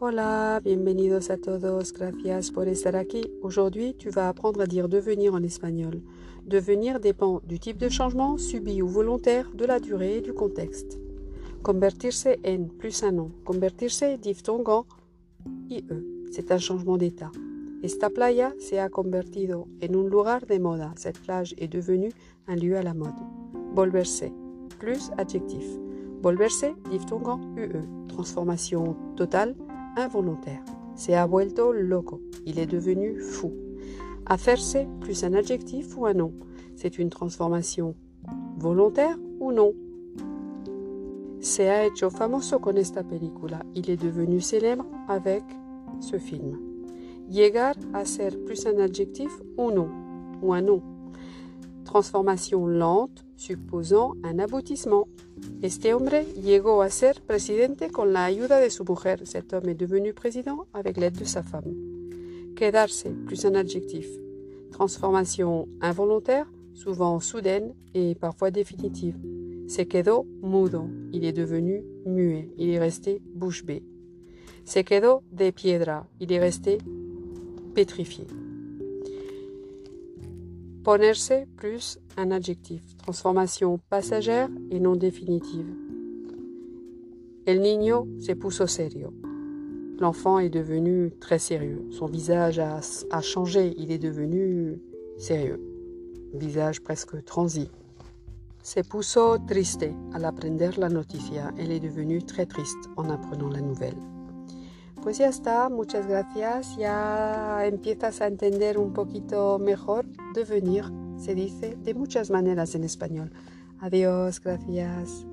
Hola, bienvenidos a todos, gracias por estar aquí. Aujourd'hui, tu vas apprendre à dire devenir en espagnol. Devenir dépend du type de changement subi ou volontaire, de la durée et du contexte. Convertirse en plus un nom. Convertirse diftongue en IE. C'est un changement d'état. Esta playa se ha convertido en un lugar de moda. Cette plage est devenue un lieu à la mode. Volverse. Plus adjectif. Volverse diftongue en UE. Transformation totale, involontaire. Se ha vuelto loco. Il est devenu fou. Hacerse plus un adjectif ou un nom. C'est une transformation volontaire ou non. Se ha hecho famoso con esta película. Il est devenu célèbre avec ce film. Llegar a ser plus un adjectif ou non, ou un nom. Transformation lente supposant un aboutissement. Este hombre llegó a ser presidente con la ayuda de su mujer. Cet homme est devenu président avec l'aide de sa femme. Quedarse plus un adjectif. Transformation involontaire, souvent soudaine et parfois définitive. Se quedó mudo. Il est devenu muet. Il est resté bouche bée. Se quedó de piedra. Il est resté pétrifié. Ponerse plus un adjectif. Transformation passagère et non définitive. El niño se puso serio. L'enfant est devenu très sérieux. Son visage a, changé. Il est devenu sérieux. Visage presque transi. Se puso triste al aprender la noticia. Elle est devenue très triste en apprenant la nouvelle. Pues ya está, muchas gracias. Ya empiezas a entender un poquito mejor. Devenir se dice de muchas maneras en español. Adiós, gracias.